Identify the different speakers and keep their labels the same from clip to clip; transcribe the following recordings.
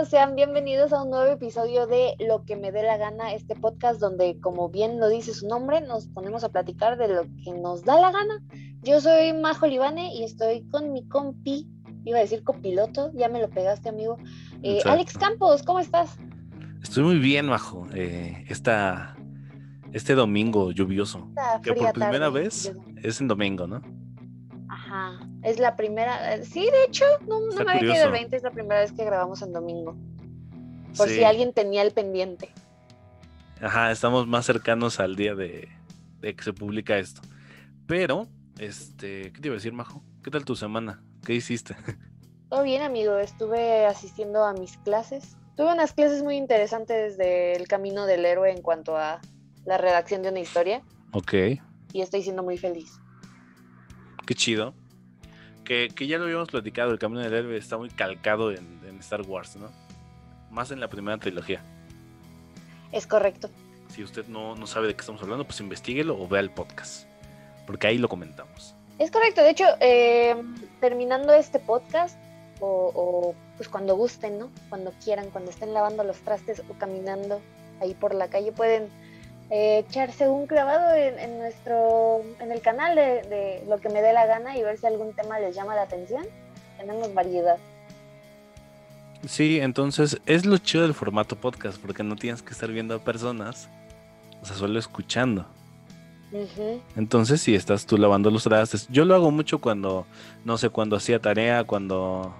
Speaker 1: amigos? Sean bienvenidos a un nuevo episodio de Lo que me dé la gana, este podcast donde, como bien lo dice su nombre, nos ponemos a platicar de lo que nos da la gana. Yo soy Majo Libane y estoy con mi compi, iba a decir copiloto, ya me lo pegaste amigo. Eh, Alex Campos, ¿cómo estás?
Speaker 2: Estoy muy bien, Majo. Eh, esta, este domingo lluvioso, que por primera vez es en domingo, ¿no?
Speaker 1: Ajá, es la primera, eh, sí, de hecho, no, no me había quedado el 20, es la primera vez que grabamos en domingo. Por si alguien tenía el pendiente.
Speaker 2: Ajá, estamos más cercanos al día de, que se publica esto. Pero, este, ¿qué te iba a decir, Majo? ¿Qué tal tu semana? ¿Qué hiciste?
Speaker 1: Todo bien, amigo. Estuve asistiendo a mis clases. Tuve unas clases muy interesantes del camino del héroe en cuanto a la redacción de una historia.
Speaker 2: Ok.
Speaker 1: Y estoy siendo muy feliz.
Speaker 2: Qué chido. Que, ya lo habíamos platicado, el camino del héroe está muy calcado en, Star Wars, ¿no? Más en la primera trilogía.
Speaker 1: Es correcto.
Speaker 2: Si usted no, no sabe de qué estamos hablando, pues investiguelo o vea el podcast. Porque ahí lo comentamos.
Speaker 1: Es correcto. De hecho, eh, terminando este podcast, o, o, pues cuando gusten, ¿no? Cuando quieran, cuando estén lavando los trastes o caminando ahí por la calle, pueden eh, echarse un clavado en, nuestro, en el canal de, lo que me dé la gana y ver si algún tema les llama la atención. Tenemos variedad.
Speaker 2: Sí, entonces es lo chido del formato podcast, porque no tienes que estar viendo a personas, o sea, solo escuchando. Entonces, si estás tú lavando los trastes, yo lo hago mucho cuando, no sé, cuando hacía tarea, cuando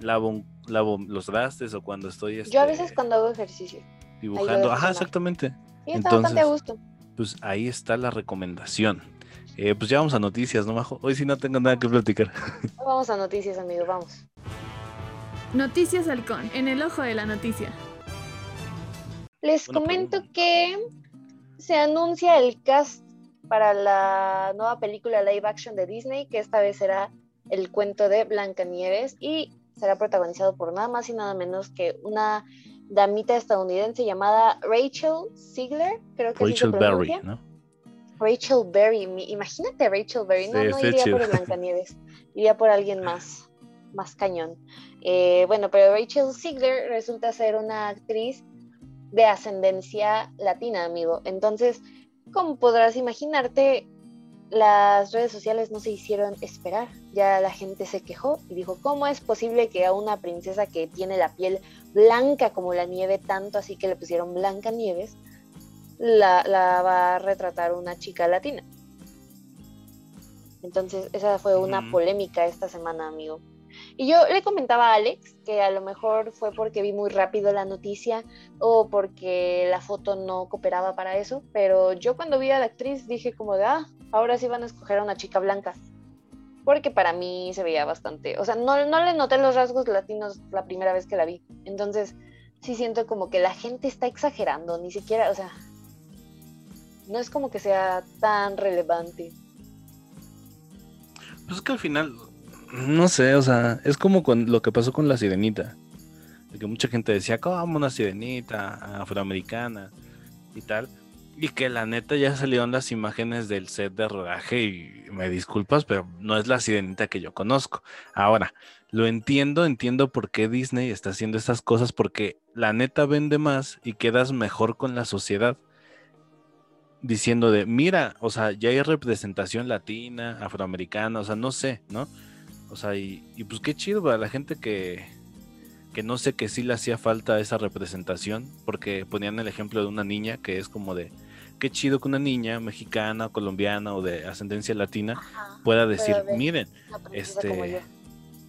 Speaker 2: lavo, lavo los trastes o cuando estoy...
Speaker 1: yo a veces este, cuando hago ejercicio.
Speaker 2: Dibujando, ajá, exactamente.
Speaker 1: Entonces, gusto.
Speaker 2: Pues ahí está la recomendación. Eh, pues ya vamos a noticias, ¿no, Majo? Hoy sí no tengo nada que platicar.
Speaker 1: Vamos a noticias, amigo, vamos.
Speaker 3: Noticias Halcón, en el ojo de la noticia.
Speaker 1: Les comento que se anuncia el cast para la nueva película live action de Disney, que esta vez será el cuento de Blancanieves y será protagonizado por nada más y nada menos que una damita estadounidense llamada Rachel Ziegler, creo que
Speaker 2: Rachel Berry, ¿no?
Speaker 1: Rachel Berry, imagínate Rachel Berry, no, no iría por Blancanieves, iría por alguien más, más cañón. Eh, bueno, pero Rachel Ziegler resulta ser una actriz de ascendencia latina, amigo. Entonces, como podrás imaginarte, las redes sociales no se hicieron esperar. Ya la gente se quejó y dijo, ¿cómo es posible que a una princesa que tiene la piel blanca como la nieve, tanto así que le pusieron Blanca Nieves, la, va a retratar una chica latina? Entonces, esa fue una polémica esta semana, amigo. Y yo le comentaba a Alex que a lo mejor fue porque vi muy rápido la noticia o porque la foto no cooperaba para eso, pero yo cuando vi a la actriz dije como de, ah, ahora sí van a escoger a una chica blanca. Porque para mí se veía bastante, o sea, no, no le noté los rasgos latinos la primera vez que la vi. Entonces, sí siento como que la gente está exagerando, ni siquiera, o sea, no es como que sea tan relevante.
Speaker 2: Pues es que al final, no sé, o sea, es como con lo que pasó con la sirenita. De que mucha gente decía, como una sirenita afroamericana y tal. Y que la neta ya salieron las imágenes del set de rodaje y me disculpas, pero no es la sirenita que yo conozco. Ahora, lo entiendo, entiendo por qué Disney está haciendo estas cosas, porque la neta vende más y quedas mejor con la sociedad. Diciendo de, mira, o sea, ya hay representación latina, afroamericana, o sea, no sé, ¿no? O sea, y, pues qué chido para la gente que, que no sé que sí le hacía falta esa representación, porque ponían el ejemplo de una niña que es como de, qué chido que una niña mexicana, colombiana o de ascendencia latina pueda decir, miren, este,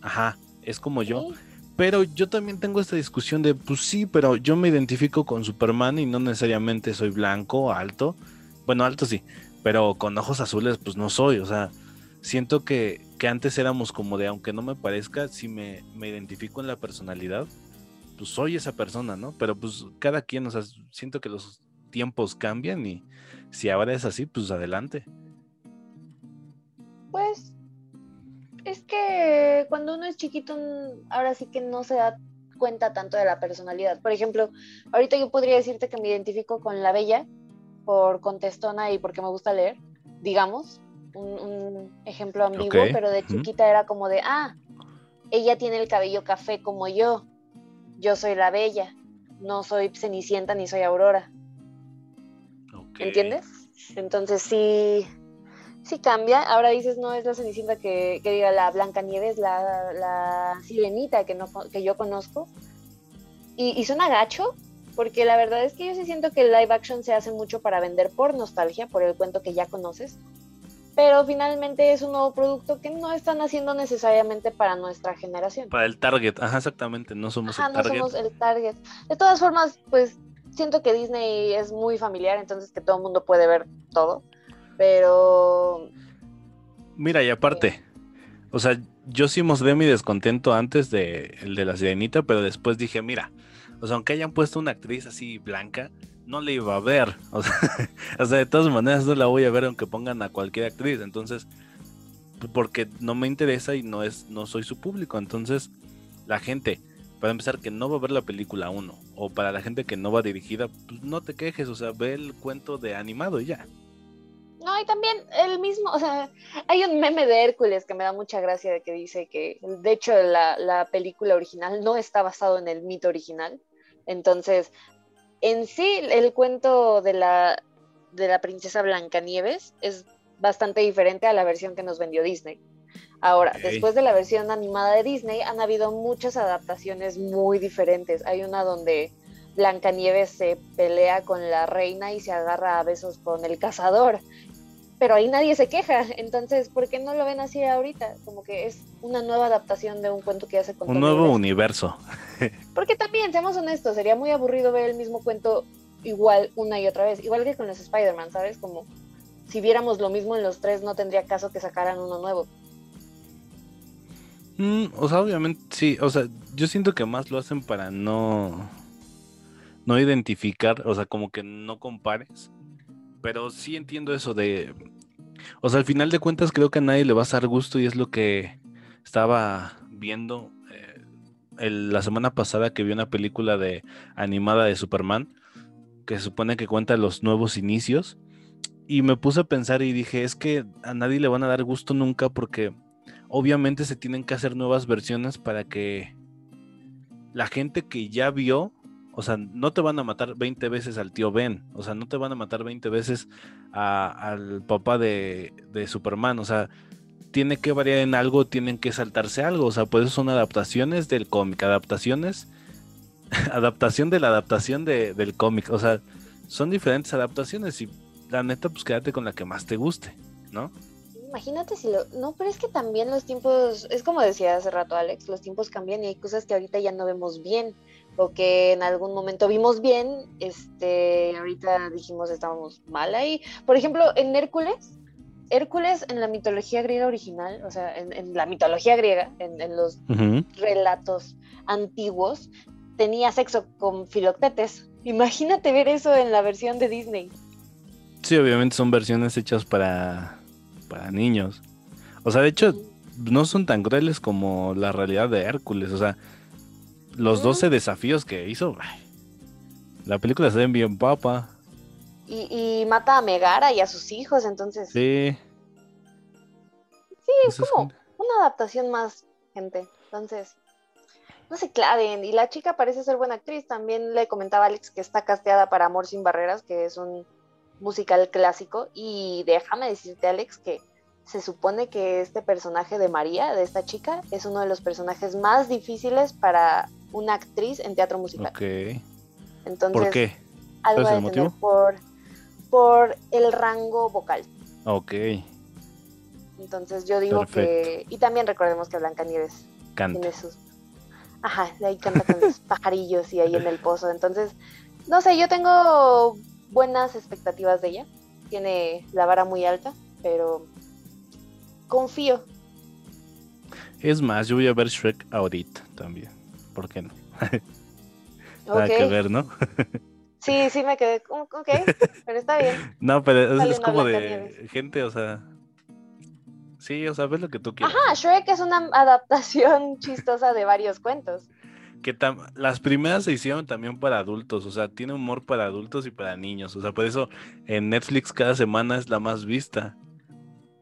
Speaker 2: ajá, es como yo. Pero yo también tengo esta discusión de, pues sí, pero yo me identifico con Superman y no necesariamente soy blanco, alto. Bueno, alto sí, pero con ojos azules, pues no soy. O sea, siento que, que antes éramos como de, aunque no me parezca, si me, me identifico en la personalidad, pues soy esa persona, ¿no? Pero pues cada quien, o sea, siento que los tiempos cambian y si ahora es así, pues adelante.
Speaker 1: Pues es que cuando uno es chiquito, ahora sí que no se da cuenta tanto de la personalidad. Por ejemplo, ahorita yo podría decirte que me identifico con la bella por contestona y porque me gusta leer, digamos, un, ejemplo ambiguo, pero de chiquita era como de, ah, ella tiene el cabello café como yo, yo soy la bella, no soy Cenicienta ni soy Aurora. ¿Entiendes? Entonces sí, sí cambia. Ahora dices, no es la Cenicienta que, diga la Blanca Nieves, la, la sirenita que, no, que yo conozco. Y, y suena gacho, porque la verdad es que yo sí siento que el live action se hace mucho para vender por nostalgia, por el cuento que ya conoces, pero finalmente es un nuevo producto que no están haciendo necesariamente para nuestra generación.
Speaker 2: Para el target, ajá, exactamente, no somos
Speaker 1: el target. no somos el target. De todas formas, pues siento que Disney es muy familiar, entonces que todo el mundo puede ver todo, pero...
Speaker 2: Mira, y aparte, o sea, yo sí mostré mi descontento antes de el de la sirenita, pero después dije, mira, o sea, aunque hayan puesto una actriz así blanca, no le iba a ver. O sea, de todas maneras no la voy a ver aunque pongan a cualquier actriz. Entonces, porque no me interesa y no es, no soy su público. Entonces, la gente, para empezar, que no va a ver la película uno, o para la gente que no va dirigida, pues no te quejes, o sea, ve el cuento de animado y ya.
Speaker 1: No, y también el mismo, o sea, hay un meme de Hércules que me da mucha gracia de que dice que, de hecho, la, la película original no está basado en el mito original. Entonces, en sí, el cuento de la, de la princesa Blancanieves es bastante diferente a la versión que nos vendió Disney. Ahora, después de la versión animada de Disney, han habido muchas adaptaciones muy diferentes. Hay una donde Blancanieves se pelea con la reina y se agarra a besos con el cazador pero ahí nadie se queja. Entonces, ¿por qué no lo ven así ahorita? Como que es una nueva adaptación de un cuento que ya se
Speaker 2: contó. Un nuevo universo.
Speaker 1: Porque también, seamos honestos, sería muy aburrido ver el mismo cuento igual una y otra vez. Igual que con los Spider-Man, ¿sabes? Como si viéramos lo mismo en los tres, no tendría caso que sacaran uno nuevo.
Speaker 2: Mm, o sea, obviamente sí. O sea, yo siento que más lo hacen para no. No identificar, o sea, como que no compares pero sí entiendo eso de. O sea, al final de cuentas, creo que a nadie le va a dar gusto y es lo que estaba viendo eh, la semana pasada que vi una película de animada de Superman que se supone que cuenta los nuevos inicios. Y me puse a pensar y dije, es que a nadie le van a dar gusto nunca porque obviamente se tienen que hacer nuevas versiones para que la gente que ya vio o sea, no te van a matar 20 veces al tío Ben. O sea, no te van a matar 20 veces al papá de, Superman. O sea, tiene que variar en algo, tienen que saltarse algo. O sea, pues eso son adaptaciones del cómic, adaptaciones, adaptación de la adaptación del cómic. O sea, son diferentes adaptaciones y la neta, pues quédate con la que más te guste, ¿no?
Speaker 1: Imagínate si lo... No, pero es que también los tiempos, es como decía hace rato Alex, los tiempos cambian y hay cosas que ahorita ya no vemos bien o que en algún momento vimos bien, este, ahorita dijimos estábamos mal ahí. Por ejemplo, en Hércules, Hércules en la mitología griega original, o sea, en, la mitología griega, en, los relatos antiguos, tenía sexo con Filoctetes. Imagínate ver eso en la versión de Disney.
Speaker 2: Sí, obviamente son versiones hechas para, para niños. O sea, de hecho, no son tan crueles como la realidad de Hércules. O sea, los 12 desafíos que hizo. La película se ve bien papa.
Speaker 1: Y, mata a Megara y a sus hijos, entonces.
Speaker 2: Sí.
Speaker 1: Sí, es como una adaptación más, gente. Entonces, no se claven. Y la chica parece ser buena actriz. También le comentaba a Alex que está casteada para Amor sin Barreras, que es un musical clásico. Y déjame decirte, Alex, que se supone que este personaje de María, de esta chica, es uno de los personajes más difíciles para una actriz en teatro musical.
Speaker 2: Ok.
Speaker 1: Entonces,
Speaker 2: ¿Por qué?
Speaker 1: Algo el motivo? Por, por el rango vocal.
Speaker 2: Ok.
Speaker 1: Entonces yo digo que... Y también recordemos que Blanca Nieves
Speaker 2: canta.
Speaker 1: tiene sus... Ajá, ahí canta con los pajarillos y ahí en el pozo. Entonces, no sé, yo tengo buenas expectativas de ella. Tiene la vara muy alta, pero confío.
Speaker 2: Es más, yo voy a ver Shrek ahorita también. ¿por qué no? Nada que ver, ¿no?
Speaker 1: sí, sí me quedé, ok, pero está bien.
Speaker 2: No, pero es, como de gente, o sea... Sí, o sea, ves lo que tú quieras.
Speaker 1: Ajá, Shrek es una adaptación chistosa de varios cuentos.
Speaker 2: Que las primeras se hicieron también para adultos, o sea, tiene humor para adultos y para niños, o sea, por eso en Netflix cada semana es la más vista.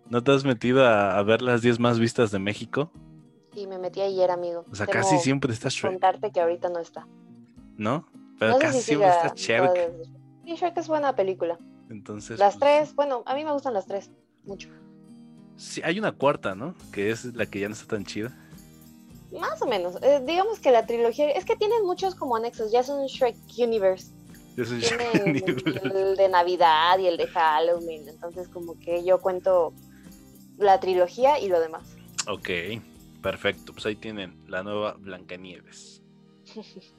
Speaker 2: ¿No te has metido a, a ver las 10 más vistas de México?
Speaker 1: Sí, me metí ayer, amigo.
Speaker 2: O sea, casi siempre está Shrek.
Speaker 1: Contarte que ahorita no está.
Speaker 2: ¿No? Pero casi siempre está Shrek.
Speaker 1: Sí, Shrek es buena película.
Speaker 2: Entonces.
Speaker 1: Las pues, tres, bueno, a mí me gustan las tres, mucho.
Speaker 2: Sí, hay una cuarta, ¿no? Que es la que ya no está tan chida.
Speaker 1: Más o menos. Eh, digamos que la trilogía. Es que tienen muchos como anexos. Ya es un Shrek Universe.
Speaker 2: Es un
Speaker 1: Shrek el de Navidad y el de Halloween. Entonces, como que yo cuento la trilogía y lo demás.
Speaker 2: Ok, perfecto. Pues ahí tienen la nueva Blancanieves.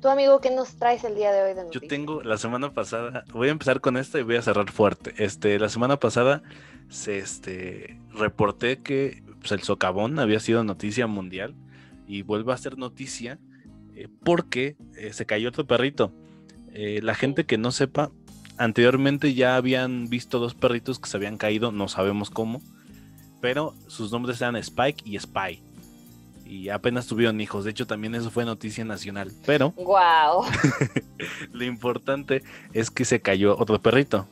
Speaker 1: Tu amigo, ¿qué nos traes el día de hoy de
Speaker 2: Yo tengo la semana pasada, voy a empezar con esta y voy a cerrar fuerte. Este, la semana pasada se este reporté que pues, el socavón había sido noticia mundial y vuelve a ser noticia eh, porque eh, se cayó otro perrito. Eh, la gente que no sepa, anteriormente ya habían visto dos perritos que se habían caído, no sabemos cómo, pero sus nombres eran Spike y Spy y apenas tuvieron hijos. De hecho, también eso fue noticia nacional. Pero.
Speaker 1: ¡Wow!
Speaker 2: lo importante es que se cayó otro perrito.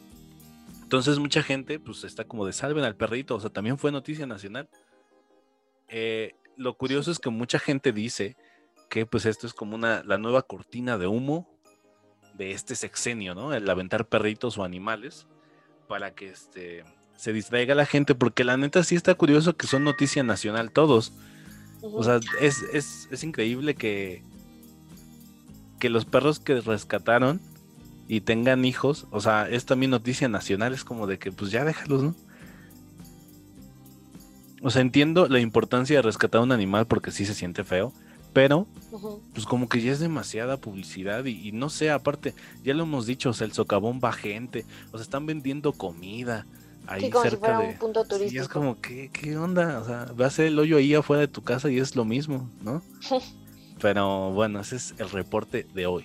Speaker 2: Entonces, mucha gente, pues está como de salven al perrito. O sea, también fue noticia nacional. Eh, lo curioso es que mucha gente dice que, pues, esto es como una, la nueva cortina de humo de este sexenio, ¿no? El aventar perritos o animales para que este, se distraiga la gente, porque la neta sí está curioso que son noticia nacional todos. O sea, es, increíble que, que los perros que rescataron y tengan hijos, o sea, es también noticia nacional, es como de que pues ya déjalos, ¿no? O sea, entiendo la importancia de rescatar un animal porque sí se siente feo, pero pues como que ya es demasiada publicidad y, no sé, aparte, ya lo hemos dicho, o sea, el socavón va gente, o sea, están vendiendo comida, ahí cerca de...
Speaker 1: un punto turístico.
Speaker 2: Y es como, ¿qué, ¿qué onda? O sea, va a ser el hoyo ahí afuera de tu casa y es lo mismo, ¿no? Pero bueno, ese es el reporte de hoy.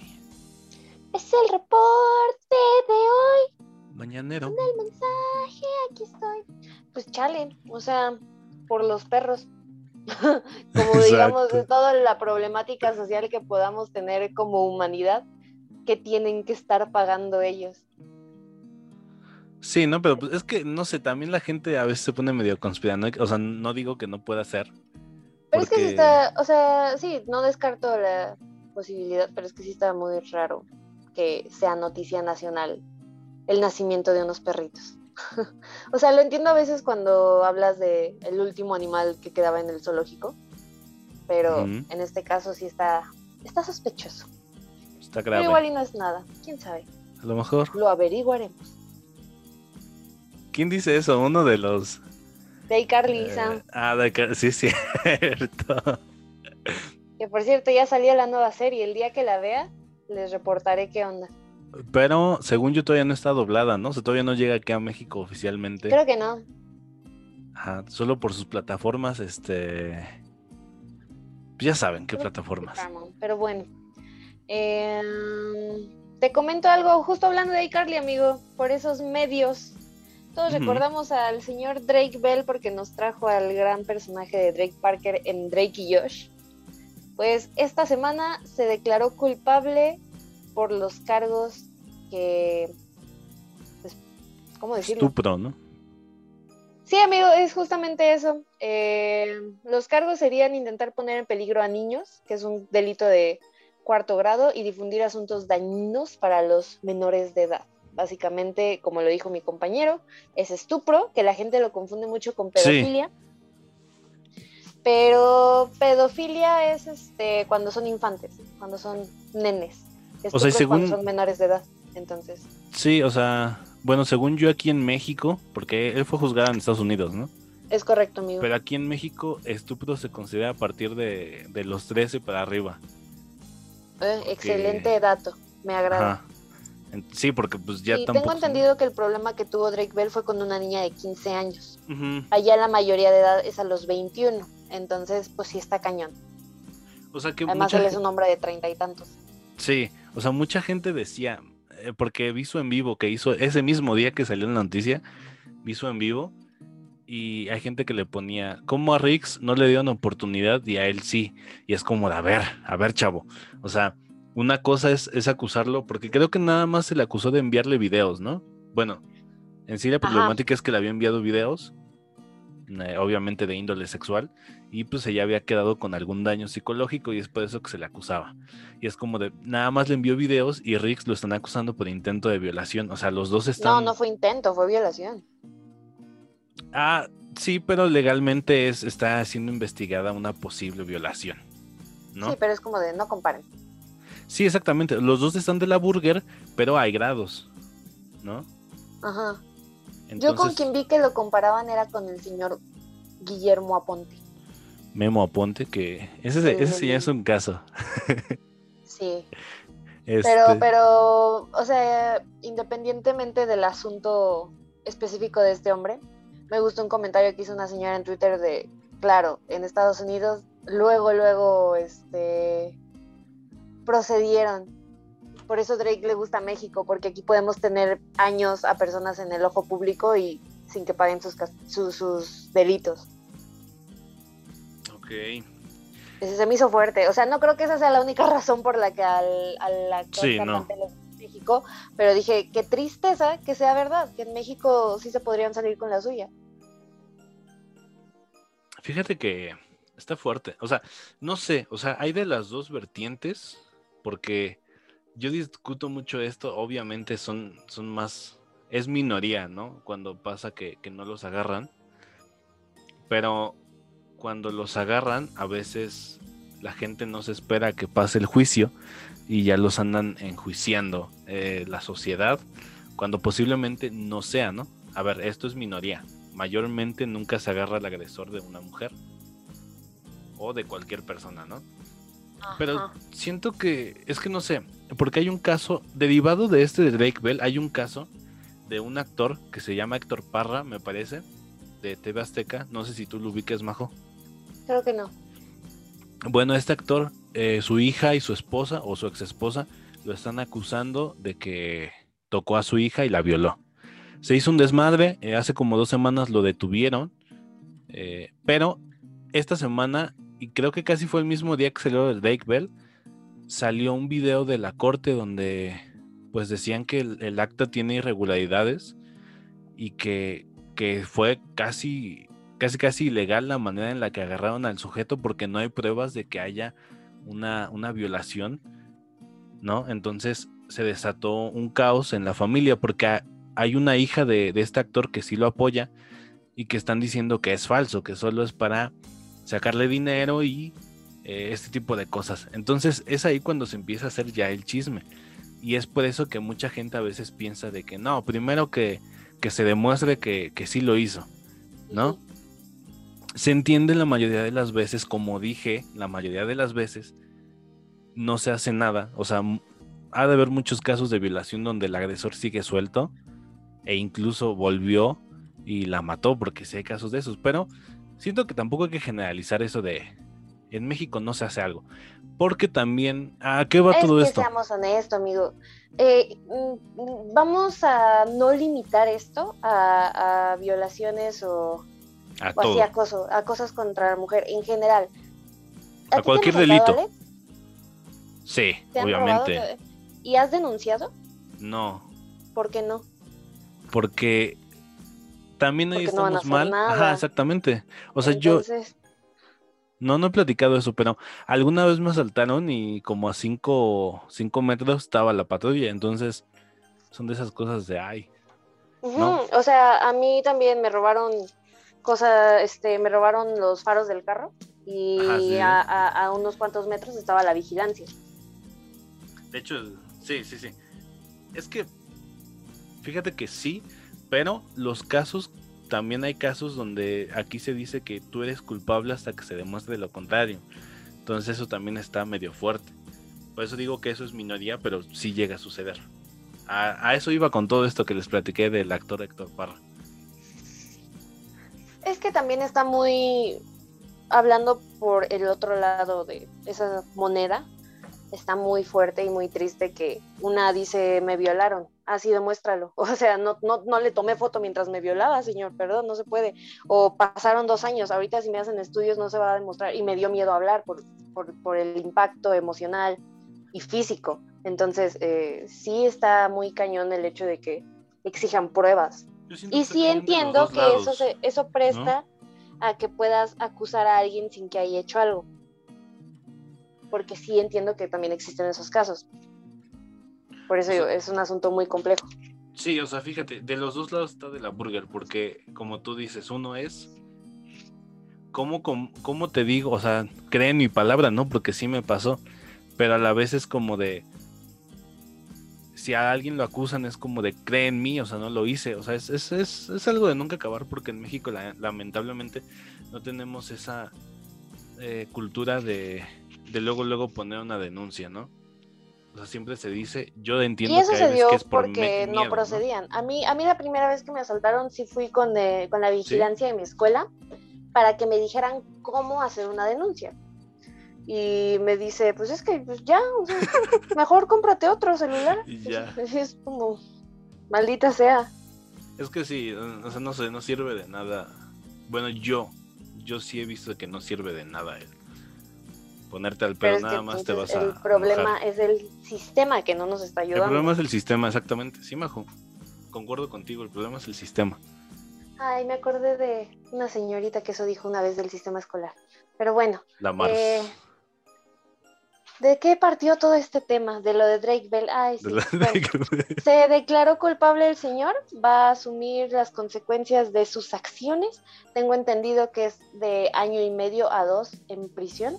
Speaker 1: Es el reporte de hoy.
Speaker 2: Mañanero.
Speaker 1: Con el mensaje, aquí estoy. Pues chale, o sea, por los perros. como digamos, de toda la problemática social que podamos tener como humanidad, que tienen que estar pagando ellos.
Speaker 2: Sí, no, pero pues, es que, no sé, también la gente a veces se pone medio conspirando, o sea, no digo que no pueda ser.
Speaker 1: Pero es que sí está, o sea, sí, no descarto la posibilidad, pero es que sí está muy raro que sea noticia nacional el nacimiento de unos perritos. o sea, lo entiendo a veces cuando hablas de el último animal que quedaba en el zoológico, pero en este caso sí está, está sospechoso.
Speaker 2: Está grave.
Speaker 1: Pero igual y no es nada, quién sabe.
Speaker 2: A lo mejor.
Speaker 1: Lo averiguaremos.
Speaker 2: ¿Quién dice eso? Uno de los.
Speaker 1: De Carly eh.
Speaker 2: Ah, de sí, cierto.
Speaker 1: Que por cierto, ya salió la nueva serie. El día que la vea, les reportaré qué onda.
Speaker 2: Pero según yo todavía no está doblada, ¿no? O sea, todavía no llega aquí a México oficialmente.
Speaker 1: Creo que no.
Speaker 2: Ajá, solo por sus plataformas, este. Ya saben qué plataformas.
Speaker 1: Pero bueno. Em, te comento algo, justo hablando de iCarly, amigo, por esos medios todos recordamos al señor Drake Bell porque nos trajo al gran personaje de Drake Parker en Drake y Josh. Pues esta semana se declaró culpable por los cargos que... Pues, ¿Cómo decirlo?
Speaker 2: Estupro, ¿no?
Speaker 1: Sí, amigo, es justamente eso. Eh, los cargos serían intentar poner en peligro a niños, que es un delito de cuarto grado, y difundir asuntos dañinos para los menores de edad básicamente, como lo dijo mi compañero, es estupro, que la gente lo confunde mucho con pedofilia. Pero pedofilia es este cuando son infantes, cuando son nenes.
Speaker 2: O sea, según...
Speaker 1: son menores de edad, entonces.
Speaker 2: Sí, o sea, bueno, según yo aquí en México, porque él fue juzgado en Estados Unidos, ¿no?
Speaker 1: Es correcto, amigo.
Speaker 2: Pero aquí en México, estúpido se considera a partir de, los 13 para arriba.
Speaker 1: Eh, excelente dato, me agrada.
Speaker 2: Sí, porque pues ya
Speaker 1: y Tengo entendido que el problema que tuvo Drake Bell fue con una niña de 15 años. Allá la mayoría de edad es a los 21. Entonces, pues sí está cañón.
Speaker 2: O sea que
Speaker 1: Además, él es un hombre de treinta y tantos.
Speaker 2: Sí, o sea, mucha gente decía, eh, porque vi su en vivo que hizo ese mismo día que salió la noticia, vi su en vivo y hay gente que le ponía, ¿cómo a Rix no le dieron oportunidad y a él sí? Y es como de, a ver, a ver, chavo. O sea, una cosa es, acusarlo, porque creo que nada más se le acusó de enviarle videos, ¿no? Bueno, en sí la problemática es que le había enviado videos eh, obviamente de índole sexual, y pues ella había quedado con algún daño psicológico y es por eso que se le acusaba. Y es como de, nada más le envió videos y Riggs lo están acusando por intento de violación, o sea, los dos están...
Speaker 1: No, no fue intento, fue violación.
Speaker 2: Ah, sí, pero legalmente es, está siendo investigada una posible violación. ¿no?
Speaker 1: Sí, pero es como de no comparen.
Speaker 2: Sí, exactamente. Los dos están de la burger, pero hay grados, ¿no?
Speaker 1: Ajá. Yo con quien vi que lo comparaban era con el señor Guillermo Aponte.
Speaker 2: Memo Aponte, que ese, ese sí es un caso.
Speaker 1: sí. Pero, este pero, o sea, independientemente del asunto específico de este hombre, me gustó un comentario que hizo una señora en Twitter de, claro, en Estados Unidos, luego, luego, este, procedieron. Por eso Drake le gusta México, porque aquí podemos tener años a personas en el ojo público y sin que paguen sus, sus, delitos.
Speaker 2: Ok.
Speaker 1: Ese se me hizo fuerte. O sea, no creo que esa sea la única razón por la que al, al actor
Speaker 2: sí, no.
Speaker 1: México, pero dije, qué tristeza que sea verdad, que en México sí se podrían salir con la suya.
Speaker 2: Fíjate que está fuerte. O sea, no sé, o sea, hay de las dos vertientes, porque yo discuto mucho esto, obviamente son, son más, es minoría, ¿no? Cuando pasa que, que no los agarran, pero cuando los agarran, a veces la gente no se espera que pase el juicio y ya los andan enjuiciando eh, la sociedad, cuando posiblemente no sea, ¿no? A ver, esto es minoría. Mayormente nunca se agarra al agresor de una mujer o de cualquier persona, ¿no? Pero siento que, es que no sé, porque hay un caso, derivado de este de Drake Bell, hay un caso de un actor que se llama Héctor Parra, me parece, de TV Azteca. No sé si tú lo ubiques, Majo.
Speaker 1: Creo que no.
Speaker 2: Bueno, este actor, eh, su hija y su esposa o su ex esposa lo están acusando de que tocó a su hija y la violó. Se hizo un desmadre, eh, hace como dos semanas lo detuvieron, eh, pero esta semana, y creo que casi fue el mismo día que salió el Drake Bell, salió un video de la corte donde pues decían que el, acta tiene irregularidades y que, que fue casi casi casi ilegal la manera en la que agarraron al sujeto porque no hay pruebas de que haya una, una violación, ¿no? Entonces se desató un caos en la familia porque hay una hija de, este actor que sí lo apoya y que están diciendo que es falso, que solo es para sacarle dinero y eh, este tipo de cosas. Entonces es ahí cuando se empieza a hacer ya el chisme. Y es por eso que mucha gente a veces piensa de que no, primero que, que se demuestre que, que sí lo hizo, ¿no? se entiende la mayoría de las veces, como dije, la mayoría de las veces no se hace nada. O sea, ha de haber muchos casos de violación donde el agresor sigue suelto e incluso volvió y la mató, porque sí hay casos de esos. Pero siento que tampoco hay que generalizar eso de en México no se hace algo. Porque también, ¿a qué va todo
Speaker 1: que
Speaker 2: esto?
Speaker 1: Seamos honestos, amigo. Eh, mm, vamos a no limitar esto a violaciones o
Speaker 2: a
Speaker 1: o así acoso, a cosas contra la mujer en general.
Speaker 2: A, cualquier delito. Sí, obviamente.
Speaker 1: ¿Y has denunciado?
Speaker 2: No.
Speaker 1: ¿Por qué no?
Speaker 2: Porque también ahí estamos mal. Ajá, exactamente. O sea, yo no, no he platicado eso, pero alguna vez me asaltaron y como a cinco, cinco metros estaba la patrulla. Entonces, son de esas cosas de ay.
Speaker 1: O sea, a mí también me robaron cosa, este, me robaron los faros del carro y a, unos cuantos metros estaba la vigilancia.
Speaker 2: De hecho, sí, sí, sí. Es que, fíjate que sí, pero los casos, también hay casos donde aquí se dice que tú eres culpable hasta que se demuestre lo contrario. Entonces eso también está medio fuerte. Por eso digo que eso es minoría, pero sí llega a suceder. A, a eso iba con todo esto que les platiqué del actor Héctor Parra.
Speaker 1: Es que también está muy hablando por el otro lado de esa moneda, está muy fuerte y muy triste que una dice me violaron, así demuéstralo. O sea, no, no, no le tomé foto mientras me violaba, señor, perdón, no se puede. O pasaron dos años, ahorita si me hacen estudios no se va a demostrar y me dio miedo hablar por, por, el impacto emocional y físico. Entonces, eh, sí está muy cañón el hecho de que exijan pruebas y sí entiendo que eso, se, eso presta a que puedas acusar a alguien sin que haya hecho algo. Porque sí entiendo que también existen esos casos. Por eso es un asunto muy complejo.
Speaker 2: Sí, o sea, fíjate, de los dos lados está de la burger, porque como tú dices, uno es ¿cómo, cómo, te digo? O sea, cree en mi palabra, ¿no? Porque sí me pasó. Pero a la vez es como de. Si a alguien lo acusan, es como de cree en mí, o sea, no lo hice. O sea, es, es, es, algo de nunca acabar, porque en México lamentablemente no tenemos esa eh, cultura de, de luego, luego poner una denuncia, ¿no? O sea, siempre se dice, yo entiendo
Speaker 1: y eso se dio porque no procedían. A mí, a mí la primera vez que me asaltaron sí fui con, con la vigilancia de mi escuela para que me dijeran cómo hacer una denuncia. Y me dice, pues es que pues ya, mejor cómprate otro celular.
Speaker 2: ya.
Speaker 1: Es, como, maldita sea.
Speaker 2: Es que sí, o sea, no sé, no sirve de nada. Bueno, yo, yo sí he visto que no sirve de nada el ponerte al pedo, nada más te vas
Speaker 1: a. El problema es el sistema que no nos está ayudando.
Speaker 2: El problema es el sistema, exactamente. Sí, Majo. Concuerdo contigo, el problema es el sistema.
Speaker 1: Ay, me acordé de una señorita que eso dijo una vez del sistema escolar. Pero bueno.
Speaker 2: La eh,
Speaker 1: ¿De qué partió todo este tema? De lo de Drake Bell. Ay, sí. se declaró culpable el señor, va a asumir las consecuencias de sus acciones. Tengo entendido que es de año y medio a dos en prisión.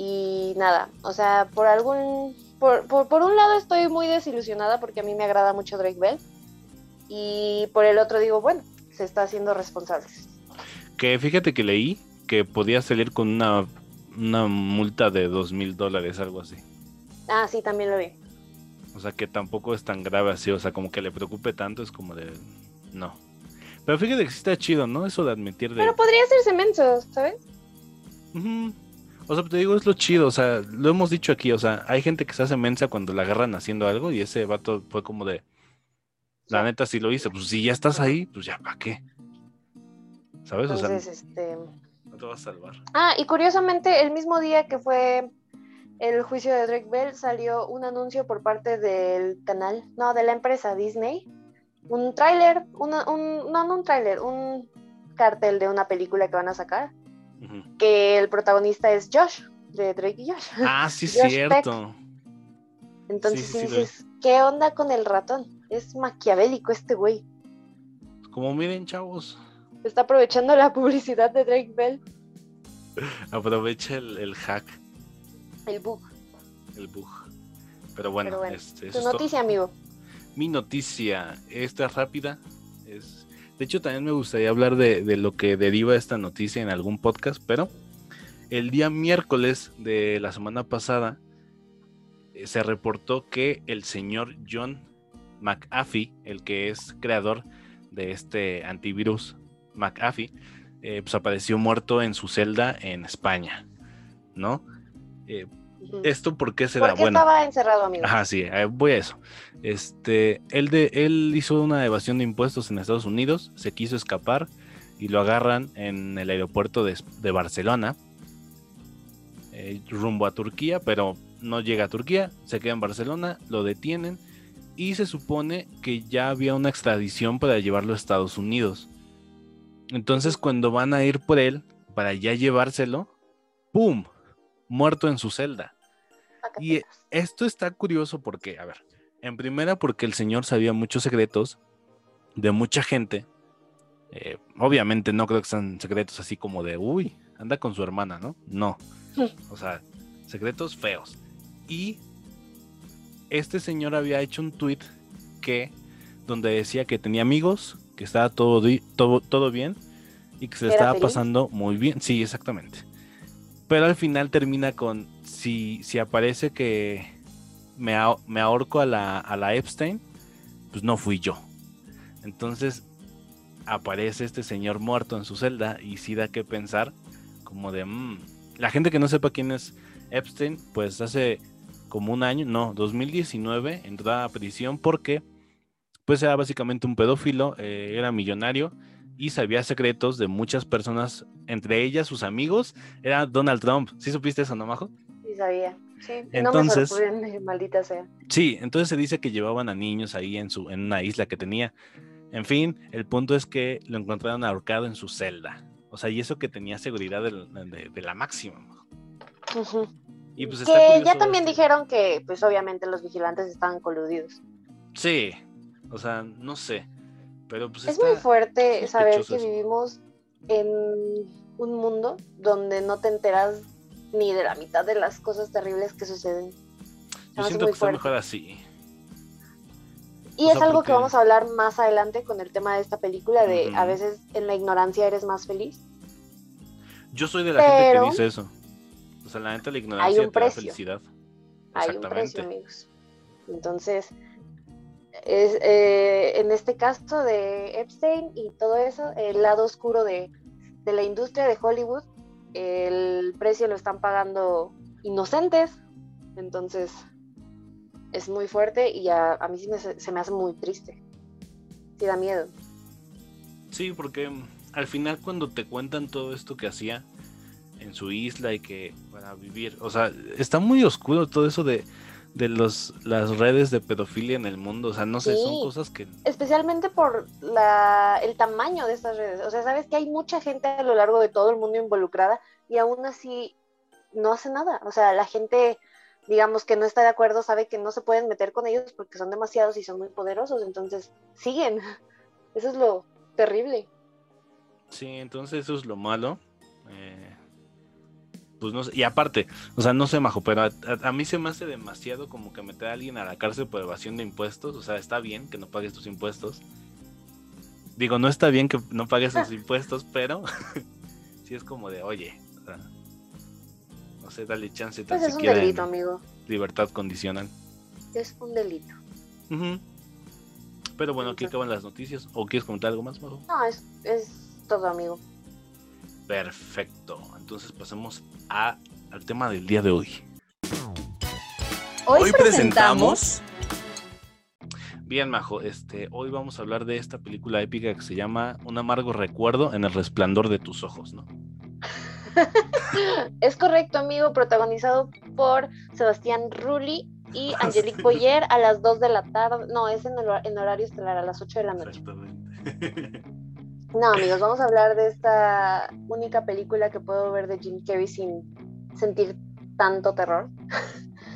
Speaker 1: Y nada, o sea, por algún. Por, por, por un lado estoy muy desilusionada porque a mí me agrada mucho Drake Bell. Y por el otro digo, bueno, se está haciendo responsable.
Speaker 2: Que fíjate que leí que podía salir con una, una multa de dos mil dólares, algo así.
Speaker 1: Ah, sí, también lo vi.
Speaker 2: O sea que tampoco es tan grave así, o sea, como que le preocupe tanto, es como de. No. Pero fíjate que sí está chido, ¿no? Eso de admitir de.
Speaker 1: Pero podría hacerse menso, ¿sabes?
Speaker 2: O sea, te digo, es lo chido, o sea, lo hemos dicho aquí, o sea, hay gente que se hace mensa cuando la agarran haciendo algo y ese vato fue como de. La neta sí lo hice, pues si ya estás ahí, pues ya, ¿para qué? ¿Sabes? o sea,
Speaker 1: este...
Speaker 2: no te vas a salvar.
Speaker 1: Ah, y curiosamente, el mismo día que fue el juicio de Drake Bell, salió un anuncio por parte del canal, no, de la empresa Disney, un tráiler, un, no, no un tráiler, un cartel de una película que van a sacar, que el protagonista es Josh, de Drake y Josh.
Speaker 2: Ah, sí, cierto.
Speaker 1: Entonces dices, ¿qué onda con el ratón? Es maquiavélico este güey.
Speaker 2: Como miren, chavos.
Speaker 1: Está aprovechando la publicidad de Drake Bell.
Speaker 2: Aprovecha el, hack.
Speaker 1: El bug.
Speaker 2: El bug. Pero bueno, este,
Speaker 1: tu noticia, amigo.
Speaker 2: Mi noticia, esta rápida. Es... De hecho, también me gustaría hablar de, lo que deriva esta noticia en algún podcast, pero el día miércoles de la semana pasada eh, se reportó que el señor John McAfee, el que es creador de este antivirus McAfee, eh, pues apareció muerto en su celda en España, ¿no? Eh, ¿Esto por qué se da?
Speaker 1: Bueno, estaba encerrado, amigo.
Speaker 2: Ajá, sí, eh, voy a eso. Este, él, de, él hizo una evasión de impuestos en Estados Unidos, se quiso escapar y lo agarran en el aeropuerto de, de Barcelona, rumbo a Turquía, pero no llega a Turquía, se queda en Barcelona, lo detienen y se supone que ya había una extradición para llevarlo a Estados Unidos. Entonces cuando van a ir por él para ya llevárselo, ¡pum! Muerto en su celda. Y esto está curioso porque, a ver, en primera porque el señor sabía muchos secretos de mucha gente. Eh, obviamente no creo que sean secretos así como de, uy, anda con su hermana, ¿no? No. O sea, secretos feos. Y este señor había hecho un tweet que donde decía que tenía amigos, que estaba todo, todo, todo bien y que se estaba pasando muy bien. Sí, exactamente. Pero al final termina con, si, si aparece que me, me ahorco a la, a la Epstein, pues no fui yo. Entonces aparece este señor muerto en su celda y sí da que pensar como de, mm, la gente que no sepa quién es Epstein, pues hace como un año, no, 2019, entró a prisión porque pues era básicamente un pedófilo, eh, era millonario y sabía secretos de muchas personas, entre ellas sus amigos, era Donald Trump. ¿Sí supiste eso, no, Majo?
Speaker 1: Sí, sabía. Sí, entonces, no me maldita sea.
Speaker 2: Sí, entonces se dice que llevaban a niños ahí en, su, en una isla que tenía. En fin, el punto es que lo encontraron ahorcado en su celda. O sea, y eso que tenía seguridad de, la máxima.
Speaker 1: Y pues que ya también dijeron que, pues obviamente los vigilantes estaban coludidos.
Speaker 2: Sí, o sea, no sé. Pero pues
Speaker 1: es muy fuerte saber que vivimos en un mundo donde no te enteras ni de la mitad de las cosas terribles que suceden.
Speaker 2: Yo siento que está mejor así.
Speaker 1: Y es algo que vamos a hablar más adelante con el tema de esta película, de a veces en la ignorancia eres más feliz.
Speaker 2: Yo soy de la gente que dice eso. O sea, la neta la ignorancia te da felicidad.
Speaker 1: Hay un precio, amigos. Entonces, es, eh, en este caso de Epstein y todo eso, el lado oscuro de, de la industria de Hollywood, el precio lo están pagando inocentes. Entonces, es muy fuerte y a, a mí sí me, se me hace muy triste. Sí da miedo.
Speaker 2: Sí, porque al final cuando te cuentan todo esto que hacía en su isla y que para vivir, o sea, está muy oscuro todo eso de, de los, las redes de pedofilia en el mundo, o sea, no sé, son cosas que...
Speaker 1: Especialmente por la, el tamaño de estas redes, o sea, sabes que hay mucha gente a lo largo de todo el mundo involucrada y aún así no hace nada, o sea, la gente digamos, que no está de acuerdo, sabe que no se pueden meter con ellos porque son demasiados y son muy poderosos, entonces siguen. Eso es lo terrible.
Speaker 2: Sí, entonces eso es lo malo. Eh, pues no sé, y aparte, o sea, no sé, Majo, pero a, mí se me hace demasiado como que meter a alguien a la cárcel por evasión de impuestos. O sea, está bien que no pagues tus impuestos. Digo, no está bien que no pagues tus impuestos, pero sí es como de, oye, o sea, no sé, dale chance
Speaker 1: pues es un delito, amigo.
Speaker 2: Libertad condicional.
Speaker 1: Es un delito.
Speaker 2: Pero bueno, aquí acaban las noticias. ¿O quieres comentar algo más, Majo?
Speaker 1: No, es, es todo, amigo.
Speaker 2: Perfecto. Entonces pasemos a, al tema del día de hoy.
Speaker 1: Hoy, presentamos...
Speaker 2: Bien, Majo, este, hoy vamos a hablar de esta película épica que se llama Un amargo recuerdo en el resplandor de tus ojos, ¿no?
Speaker 1: es correcto, amigo, protagonizado por Sebastián Rulli y Angelique Boyer a las 2 de la tarde. No, es en, en horario estelar, a las 8 de la noche. No, amigos, vamos a hablar de esta única película que puedo ver de Jim Carrey sin sentir tanto terror.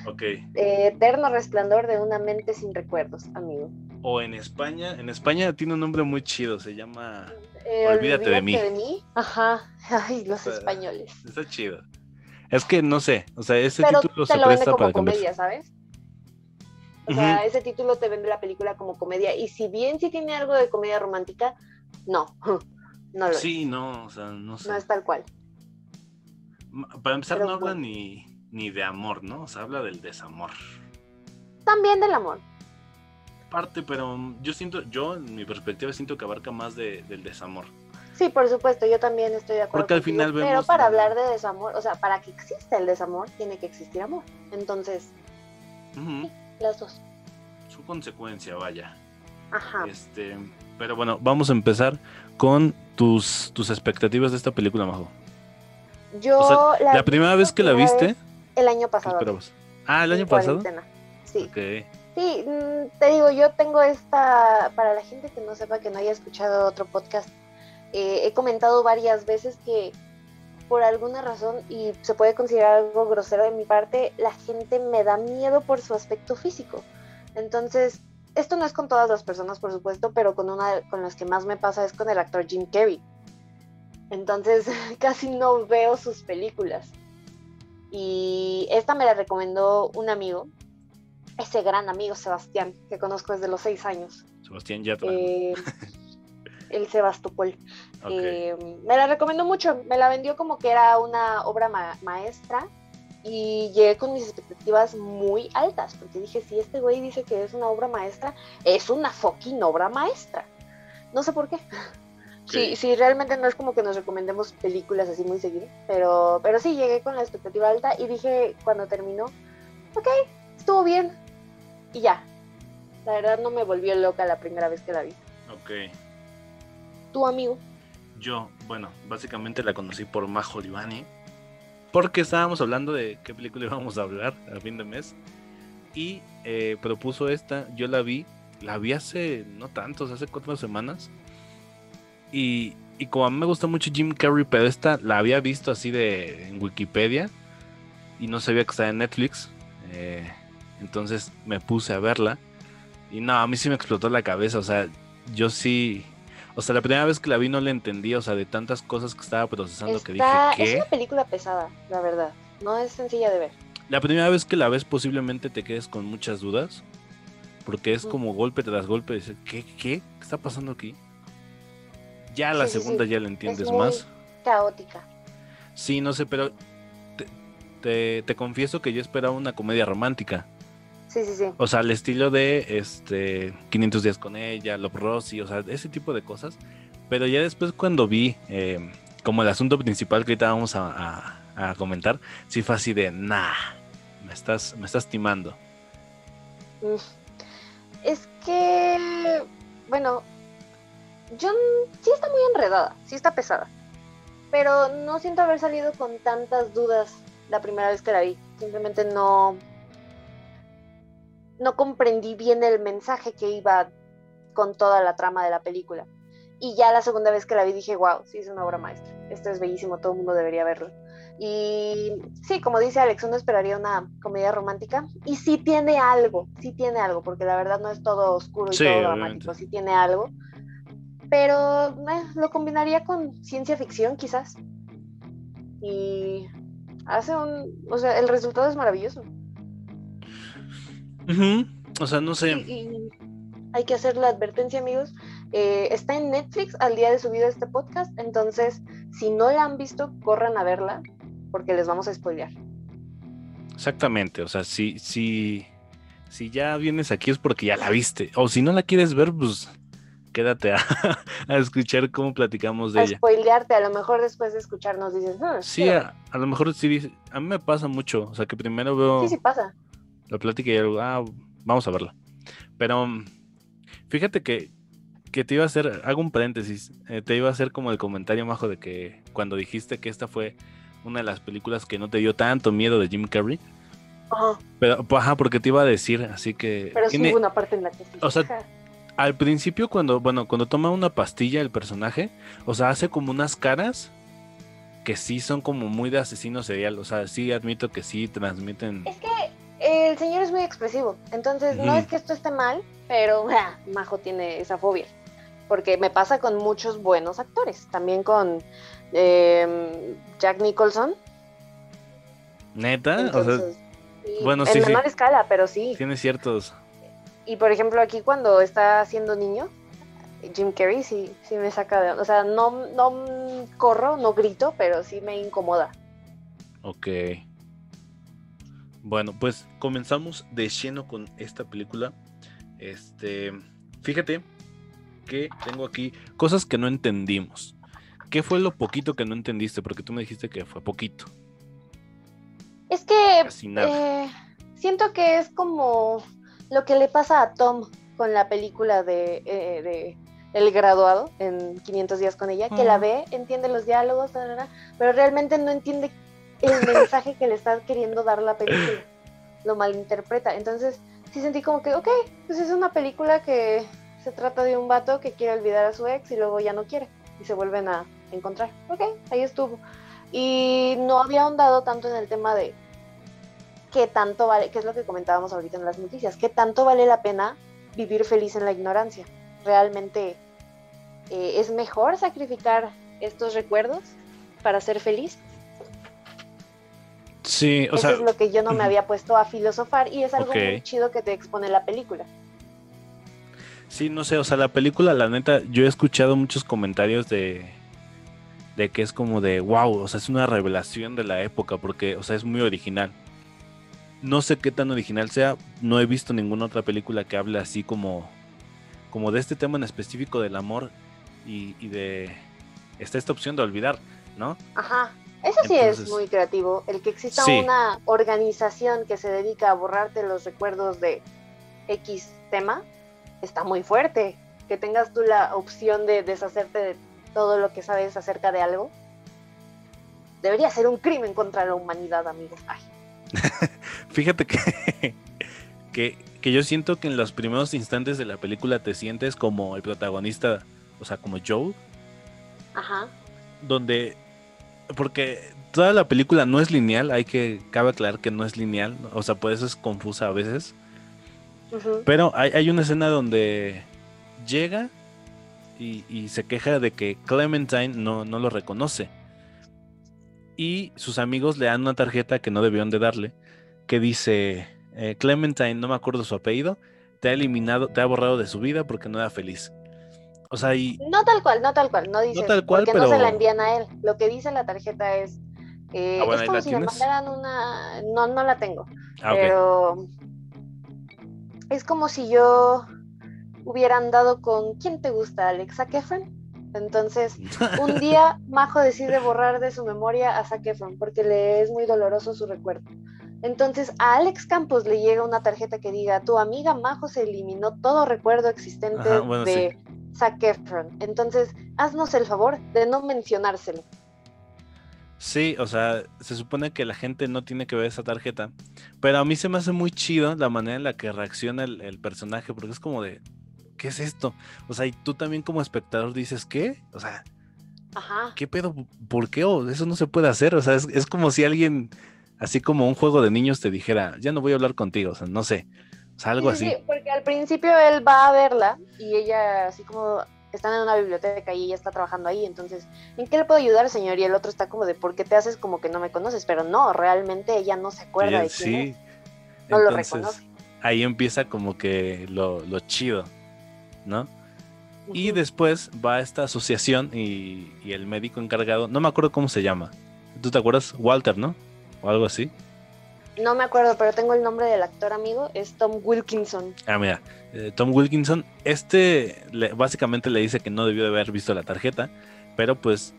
Speaker 2: Ok.
Speaker 1: Eterno resplandor de una mente sin recuerdos, amigo.
Speaker 2: O en España, en España tiene un nombre muy chido, se llama eh, olvídate, de, mí.
Speaker 1: Ajá, ay, los españoles.
Speaker 2: Está chido. Es que no sé, o sea, ese título se presta como
Speaker 1: comedia, ¿sabes? O sea, ese título te vende la película como comedia. Y si bien sí tiene algo de comedia romántica, no. No lo
Speaker 2: Sí, no, o sea, no sé.
Speaker 1: No es tal cual.
Speaker 2: Para empezar, no habla ni, ni de amor, ¿no? O sea, habla del desamor.
Speaker 1: También del amor
Speaker 2: parte, pero yo siento, yo en mi perspectiva siento que abarca más de, del desamor.
Speaker 1: Sí, por supuesto, yo también estoy de acuerdo.
Speaker 2: Porque al final vemos.
Speaker 1: Pero para hablar de desamor, o sea, para que exista el desamor, tiene que existir amor. Entonces, las dos.
Speaker 2: Su consecuencia, vaya.
Speaker 1: Ajá.
Speaker 2: Este, pero bueno, vamos a empezar con tus, tus expectativas de esta película, Majo.
Speaker 1: Yo.
Speaker 2: la, primera vez que la viste.
Speaker 1: El año pasado.
Speaker 2: Ah, el año pasado.
Speaker 1: Sí. Sí, mm, te digo, yo tengo esta, para la gente que no sepa, que no haya escuchado otro podcast, eh, he comentado varias veces que por alguna razón, y se puede considerar algo grosero de mi parte, la gente me da miedo por su aspecto físico. Entonces, esto no es con todas las personas, por supuesto, pero con una con las que más me pasa es con el actor Jim Carrey. Entonces, casi no veo sus películas. Y esta me la recomendó un amigo ese gran amigo Sebastián, que conozco desde los seis años.
Speaker 2: Sebastián ya
Speaker 1: eh, el Sebastopol. Eh, me la recomendó mucho, me la vendió como que era una obra maestra y llegué con mis expectativas muy altas, porque dije, si este güey dice que es una obra maestra, es una fucking obra maestra. No sé por qué. Sí, sí, realmente no es como que nos recomendemos películas así muy seguido, pero, pero sí, llegué con la expectativa alta y dije cuando terminó, ok, estuvo bien, y ya. La verdad no me volvió loca la primera vez que la vi.
Speaker 2: Ok.
Speaker 1: ¿Tu amigo?
Speaker 2: Yo, bueno, básicamente la conocí por Majo Livani. Porque estábamos hablando de qué película íbamos a hablar a fin de mes. Y eh, propuso esta, yo la vi, la vi hace no tantos, hace cuatro semanas. Y, y como a mí me gusta mucho Jim Carrey, pero esta la había visto así de en Wikipedia y no sabía que estaba en Netflix. Eh, entonces me puse a verla. Y no, a mí sí me explotó la cabeza. O sea, yo sí. O sea, la primera vez que la vi no la entendí. O sea, de tantas cosas que estaba procesando que dije que.
Speaker 1: Es una película pesada, la verdad. No es sencilla de ver.
Speaker 2: La primera vez que la ves, posiblemente te quedes con muchas dudas. Porque es como golpe tras golpe. Dices, ¿qué, qué, ¿Qué está pasando aquí? Ya la segunda ya la entiendes más.
Speaker 1: Caótica.
Speaker 2: Sí, no sé, pero te, te, confieso que yo esperaba una comedia romántica.
Speaker 1: Sí, sí, sí.
Speaker 2: O sea, al estilo de este 500 días con ella, Love Rossi, o sea, ese tipo de cosas. Pero ya después cuando vi eh, como el asunto principal que ahorita vamos a, a, comentar, sí fue así de, nah, me estás, me estás timando.
Speaker 1: Es que, bueno, yo sí está muy enredada, sí está pesada, pero no siento haber salido con tantas dudas la primera vez que la vi. Simplemente no, no comprendí bien el mensaje que iba con toda la trama de la película. Y ya la segunda vez que la vi dije, wow, sí es una obra maestra. Esto es bellísimo, todo el mundo debería verlo. Y sí, como dice Alex, uno esperaría una comedia romántica. Y sí tiene algo, sí tiene algo, porque la verdad no es todo oscuro y todo dramático, sí tiene algo pero eh, lo combinaría con ciencia ficción quizás. Y hace un, o sea, el resultado es maravilloso.
Speaker 2: O sea, no sé.
Speaker 1: hay que hacer la advertencia, amigos. Eh, está en Netflix al día de subida este podcast, entonces si no la han visto, corran a verla porque les vamos a spoilear.
Speaker 2: Exactamente, o sea, si, si, si ya vienes aquí es porque ya la viste, o si no la quieres ver, pues quédate a, escuchar cómo platicamos de a ella.
Speaker 1: Spoilearte, a lo mejor después de escucharnos dices, ah,
Speaker 2: sí, a, lo mejor sí a mí me pasa mucho, o sea que primero veo.
Speaker 1: Sí, sí pasa.
Speaker 2: La plática y algo, ah, vamos a verla. Pero fíjate que, que te iba a hacer, hago un paréntesis, eh, te iba a hacer como el comentario majo de que cuando dijiste que esta fue una de las películas que no te dio tanto miedo de Jim Carrey. Ajá. Pero, ajá, porque te iba a decir, así que.
Speaker 1: Pero sí hubo una parte en la que
Speaker 2: O sea, al principio cuando, bueno, cuando toma una pastilla el personaje, o sea, hace como unas caras que sí son como muy de asesino serial, o sea, sí admito que sí transmiten...
Speaker 1: Es que el señor es muy expresivo, entonces no es que esto esté mal, pero Majo tiene esa fobia, porque me pasa con muchos buenos actores, también con em, Jack Nicholson.
Speaker 2: Neta, o sea, bueno,
Speaker 1: sí, en menor escala, pero sí.
Speaker 2: Tiene ciertos
Speaker 1: y por ejemplo, aquí cuando está siendo niño, Jim Carrey sí, sí me saca de... O sea, no, no corro, no grito, pero sí me incomoda.
Speaker 2: Ok. Bueno, pues comenzamos de lleno con esta película. Este, fíjate que tengo aquí cosas que no entendimos. ¿Qué fue lo poquito que no entendiste? Porque tú me dijiste que fue poquito.
Speaker 1: Es que eh, siento que es como lo que le pasa a Tom con la película de, eh, El graduado en 500 días con ella, que la ve, entiende los diálogos, pero realmente no entiende el mensaje que le está queriendo dar la película, lo malinterpreta. Entonces sí sentí como que, ok, pues es una película que se trata de un vato que quiere olvidar a su ex y luego ya no quiere y se vuelven a encontrar. Ok, ahí estuvo. Y no había ahondado tanto en el tema de qué tanto vale, que es lo que comentábamos ahorita en las noticias, qué tanto vale la pena vivir feliz en la ignorancia. Realmente eh, es mejor sacrificar estos recuerdos para ser feliz.
Speaker 2: Sí, o
Speaker 1: Eso es lo que yo no me había puesto a filosofar y es algo muy chido que te expone la película.
Speaker 2: Sí, no sé, o sea, la película, la neta, yo he escuchado muchos comentarios de, de que es como de wow, o sea, es una revelación de la época porque, o sea, es muy original. No sé qué tan original sea, no he visto ninguna otra película que hable así como, como de este tema en específico del amor y, de está esta opción de olvidar, ¿no?
Speaker 1: Ajá, eso sí es muy creativo, el que exista una organización que se dedica a borrarte los recuerdos de X tema, está muy fuerte. Que tengas tú la opción de deshacerte de todo lo que sabes acerca de algo, debería ser un crimen contra la humanidad, amigos. Ay.
Speaker 2: Fíjate que, que, yo siento que en los primeros instantes de la película te sientes como el protagonista, o sea, como Joe.
Speaker 1: Ajá.
Speaker 2: Donde, porque toda la película no es lineal, hay que, cabe aclarar que no es lineal, o sea, por eso es confusa a veces. Pero hay, hay, una escena donde llega y, y, se queja de que Clementine no, no lo reconoce. Y sus amigos le dan una tarjeta que no debieron de darle, que dice, eh, Clementine, no me acuerdo su apellido, te ha eliminado, te ha borrado de su vida porque no era feliz. O sea, y...
Speaker 1: No tal cual, no tal cual, no dice.
Speaker 2: No tal cual,
Speaker 1: porque no se la envían a él. Lo que dice la tarjeta es. Eh,
Speaker 2: Ah, bueno,
Speaker 1: es
Speaker 2: ¿ahí
Speaker 1: como si me
Speaker 2: tienes?
Speaker 1: mandaran una. No, no la tengo.
Speaker 2: Ah,
Speaker 1: pero. Es como si yo hubiera andado con. ¿Quién te gusta, Alex? ¿Zac Efron? Entonces, un día Majo decide borrar de su memoria a Zac Efron porque le es muy doloroso su recuerdo. Entonces, a Alex Campos le llega una tarjeta que diga: Tu amiga Majo se eliminó todo recuerdo existente
Speaker 2: Ajá, bueno,
Speaker 1: de Zac Efron. Entonces, haznos el favor de no mencionárselo.
Speaker 2: Sí, o sea, se supone que la gente no tiene que ver esa tarjeta, pero a mí se me hace muy chido la manera en la que reacciona el, el personaje, porque es como de, ¿qué es esto? O sea, y tú también como espectador dices, ¿qué? O sea,
Speaker 1: Ajá.
Speaker 2: ¿qué pedo? ¿Por qué? O eso no se puede hacer, o sea, es, es como si alguien, así como un juego de niños te dijera, ya no voy a hablar contigo, o sea, no sé, algo
Speaker 1: Sí, sí,
Speaker 2: así.
Speaker 1: sí, porque al principio él va a verla y ella así como están en una biblioteca y ella está trabajando ahí, entonces, ¿en qué le puedo ayudar, señor? Y el otro está como de, ¿por qué te haces como que no me conoces? Pero no, realmente ella no se acuerda de quién
Speaker 2: sí,
Speaker 1: es, no lo
Speaker 2: entonces,
Speaker 1: reconoce.
Speaker 2: ahí empieza como que lo, lo chido, ¿no? Y después va a esta asociación y, y el médico encargado, no me acuerdo cómo se llama. ¿Tú te acuerdas? Walter, ¿no? O algo así.
Speaker 1: No me acuerdo, pero tengo el nombre del actor amigo, es Tom Wilkinson.
Speaker 2: Ah, mira, eh, Tom Wilkinson, este le- básicamente le dice que no debió de haber visto la tarjeta, pero pues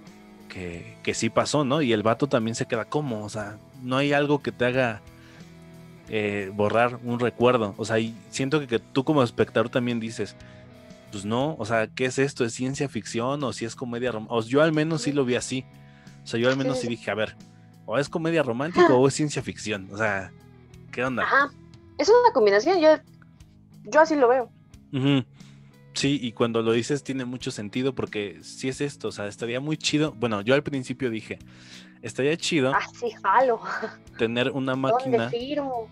Speaker 2: que, que sí pasó, ¿no? Y el vato también se queda como, o sea, no hay algo que te haga eh, borrar un recuerdo. O sea, y siento que, que tú como espectador también dices, pues no, o sea, ¿qué es esto? ¿Es ciencia ficción o si es comedia romántica? Yo al menos sí lo vi así. O sea, yo al menos sí dije, a ver, o es comedia romántica o es ciencia ficción. O sea, ¿qué onda?
Speaker 1: Ajá, es una combinación, yo, yo así lo veo.
Speaker 2: Sí, y cuando lo dices tiene mucho sentido porque si es esto, o sea, estaría muy chido. Bueno, yo al principio dije, estaría chido
Speaker 1: Ah, sí, jalo.
Speaker 2: tener una
Speaker 1: ¿Dónde
Speaker 2: máquina,
Speaker 1: firmo?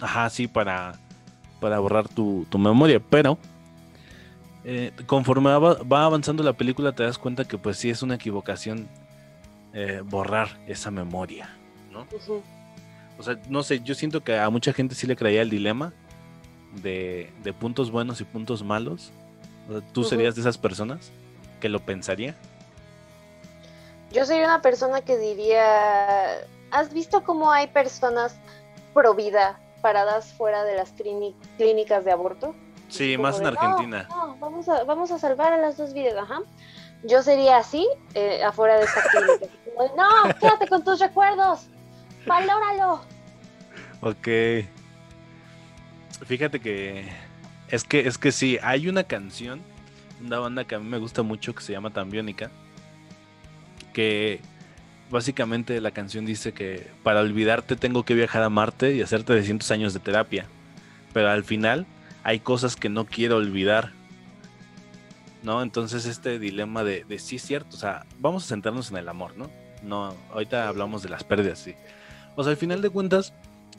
Speaker 2: ajá, sí, para, para borrar tu, tu memoria, pero eh, conforme va, va avanzando la película te das cuenta que pues sí es una equivocación eh, borrar esa memoria, ¿no? O sea, no sé, yo siento que a mucha gente sí le creía el dilema de, de puntos buenos y puntos malos. O sea, ¿Tú serías de esas personas que lo pensaría?
Speaker 1: Yo soy una persona que diría, ¿has visto cómo hay personas pro vida paradas fuera de las clíni- clínicas de aborto?
Speaker 2: Sí,
Speaker 1: Como
Speaker 2: más en
Speaker 1: de, "No,
Speaker 2: Argentina.
Speaker 1: No, vamos a, vamos a salvar a las dos vidas, ajá. Yo sería así, eh, afuera de esta clínica. De, no, quédate con tus recuerdos, valóralo.
Speaker 2: Ok. Fíjate que es que es que sí, hay una canción, una banda que a mí me gusta mucho que se llama Tambiónica, que básicamente la canción dice que para olvidarte tengo que viajar a Marte y hacer 300 años de terapia, pero al final hay cosas que no quiero olvidar. ¿No? Entonces este dilema de, de sí es cierto, o sea, vamos a centrarnos en el amor, ¿no? No, ahorita hablamos de las pérdidas, sí. O sea, al final de cuentas,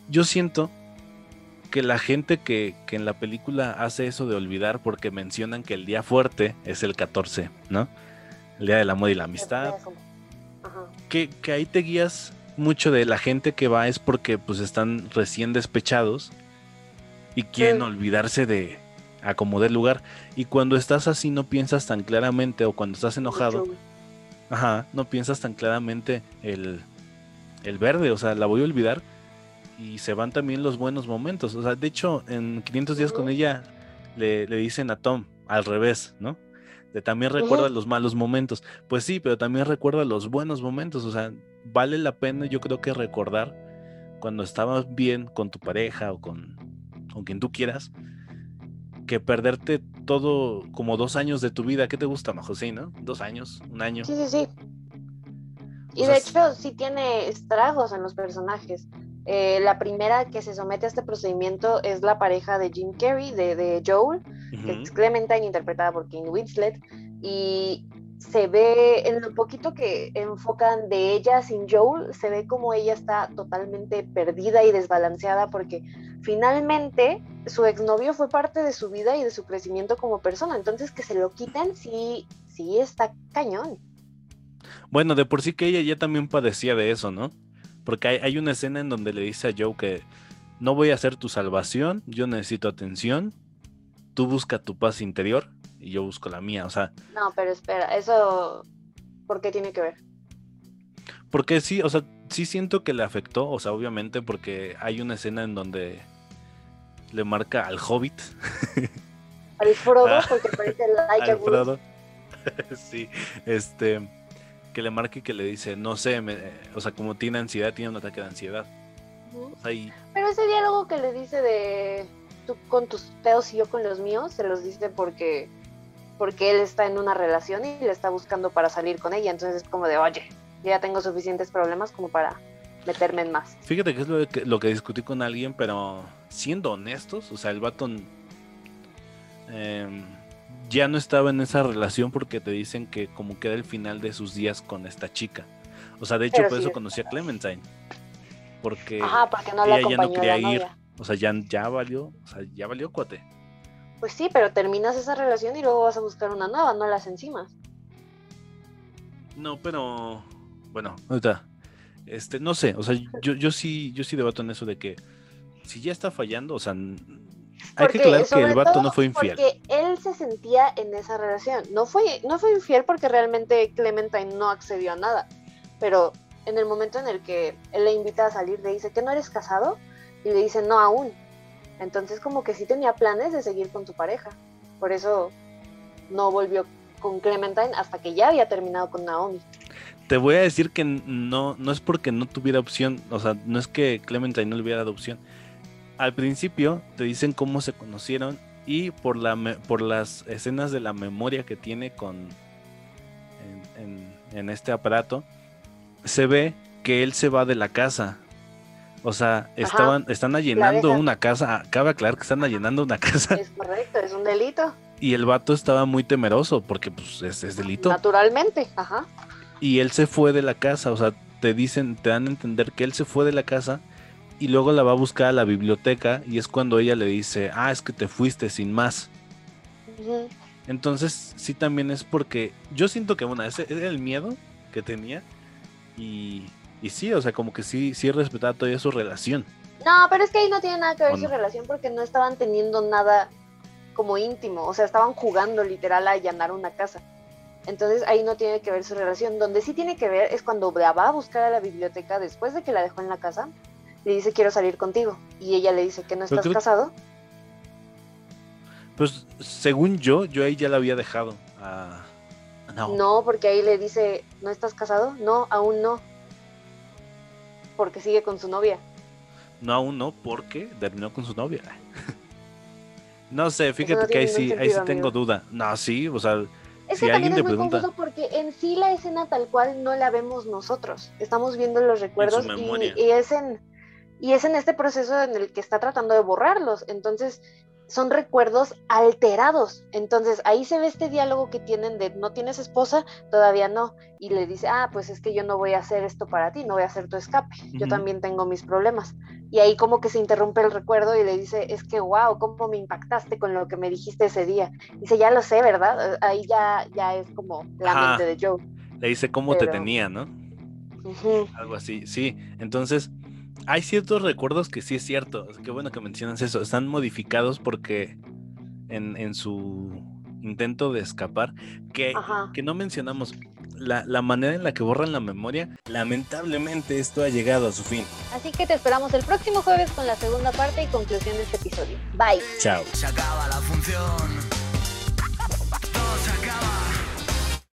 Speaker 2: yo siento que la gente que, que en la película hace eso de olvidar porque mencionan que el día fuerte es el 14, ¿no? El día del amor y la amistad. Que, que ahí te guías mucho de la gente que va es porque pues están recién despechados y quieren
Speaker 1: Sí.
Speaker 2: olvidarse de acomodar lugar. Y cuando estás así no piensas tan claramente o cuando estás enojado,
Speaker 1: Mucho.
Speaker 2: Ajá, no piensas tan claramente el, el verde, o sea, la voy a olvidar y se van también los buenos momentos. O sea, de hecho, en 500 días con ella le, le dicen a Tom al revés, ¿no? De también recuerda los malos momentos. Pues sí, pero también recuerda los buenos momentos. O sea, vale la pena, yo creo que recordar cuando estabas bien con tu pareja o con, con quien tú quieras, que perderte todo como dos años de tu vida. ¿Qué te gusta, Majo? Sí, ¿no? Dos años, un año.
Speaker 1: Sí, sí, sí. Y
Speaker 2: O sea,
Speaker 1: de hecho sí tiene estragos en los personajes. Eh, la primera que se somete a este procedimiento es la pareja de Jim Carrey, de, de Joel, que es Clementine, interpretada por Kane Winslet. Y se ve en lo poquito que enfocan de ella sin Joel, se ve como ella está totalmente perdida y desbalanceada porque finalmente su exnovio fue parte de su vida y de su crecimiento como persona. Entonces que se lo quiten sí, sí está cañón.
Speaker 2: Bueno, de por sí que ella ya también padecía de eso, ¿no? Porque hay, hay una escena en donde le dice a Joe que no voy a hacer tu salvación, yo necesito atención, tú busca tu paz interior y yo busco la mía, o sea...
Speaker 1: No, pero espera, eso, ¿por qué tiene que ver?
Speaker 2: Porque sí, o sea, sí siento que le afectó, o sea, obviamente porque hay una escena en donde le marca al hobbit.
Speaker 1: Al Frodo, ah, porque parece like al Frodo.
Speaker 2: sí, este, que le marque y que le dice, no sé, o sea, como tiene ansiedad, tiene un ataque de ansiedad.
Speaker 1: Pero ese diálogo que le dice de tú con tus pedos y yo con los míos, se los dice porque porque él está en una relación y le está buscando para salir con ella. Entonces es como de, oye, ya tengo suficientes problemas como para meterme en más.
Speaker 2: Fíjate que es lo que, lo que discutí con alguien, pero siendo honestos, o sea, el vato em, ya no estaba en esa relación porque te dicen que como queda el final de sus días con esta chica. O sea, de hecho, por eso conocí a Clementine. Porque,
Speaker 1: no ella ya no quería ir.
Speaker 2: O sea, ya, ya valió, o sea, ya valió cuate.
Speaker 1: Pues sí, pero terminas esa relación y luego vas a buscar una nueva, no las encimas.
Speaker 2: No, pero bueno, ahorita, este, no sé, o sea, yo, yo sí, yo sí debato en eso de que si ya está fallando, o sea, hay que aclarar que el vato no fue infiel.
Speaker 1: Porque él se sentía en esa relación. No fue, no fue infiel porque realmente Clementine no accedió a nada. Pero en el momento en el que él le invita a salir, le dice que no eres casado y le dice no aún. Entonces como que sí tenía planes de seguir con tu pareja. Por eso no volvió con Clementine hasta que ya había terminado con Naomi.
Speaker 2: Te voy a decir que no, no es porque no tuviera opción, o sea, no es que Clementine no le hubiera dado opción. Al principio te dicen cómo se conocieron y por, la, por las escenas de la memoria que tiene con en este aparato, se ve que él se va de la casa o sea, estaban, están allanando una casa. Cabe aclarar que están allanando una casa.
Speaker 1: Es correcto, es un delito.
Speaker 2: Y el vato estaba muy temeroso porque pues es, delito.
Speaker 1: Naturalmente, ajá.
Speaker 2: Y él se fue de la casa, o sea, te dicen, te dan a entender que él se fue de la casa y luego la va a buscar a la biblioteca y es cuando ella le dice, ah, es que te fuiste sin más. Entonces, sí también es porque yo siento que, bueno, ese era el miedo que tenía y y sí, o sea, como que sí, sí respetaba todavía su relación.
Speaker 1: No, pero es que ahí no tiene nada que ver su relación porque no estaban teniendo nada como íntimo, o sea, estaban jugando literal a allanar una casa. Entonces ahí no tiene que ver su relación. Donde sí tiene que ver es cuando la va a buscar a la biblioteca después de que la dejó en la casa. Le dice quiero salir contigo. Y ella le dice que no estás casado.
Speaker 2: Pues según yo, yo ahí ya la había dejado.
Speaker 1: no. no, porque ahí le dice, ¿no estás casado? No, aún no porque sigue con su novia.
Speaker 2: No, aún no, porque terminó con su novia. no sé, fíjate que ahí sí, ahí sí tengo duda. No, sí, o sea,
Speaker 1: es que también es muy confuso porque en sí la escena tal cual no la vemos nosotros. Estamos viendo los recuerdos y, es en y es en este proceso en el que está tratando de borrarlos. Entonces, son recuerdos alterados. Entonces ahí se ve este diálogo que tienen de no tienes esposa, todavía no. Y le dice, ah, pues es que yo no voy a hacer esto para ti, no voy a hacer tu escape. Yo también tengo mis problemas. Y ahí como que se interrumpe el recuerdo y le dice, es que wow, cómo me impactaste con lo que me dijiste ese día. Dice, ya lo sé, ¿verdad? Ahí ya, ya es como la mente de Joe.
Speaker 2: Le dice cómo te tenía, ¿no? Algo así, sí. Entonces, hay ciertos recuerdos que sí es cierto. Qué bueno que mencionas eso. Están modificados porque en, su intento de escapar, que, que no mencionamos, la, la, manera en la que borran la memoria, lamentablemente esto ha llegado a su fin.
Speaker 1: Así que te esperamos el próximo jueves con la segunda parte y conclusión de este episodio. Bye.
Speaker 2: Chao.
Speaker 4: Se acaba la función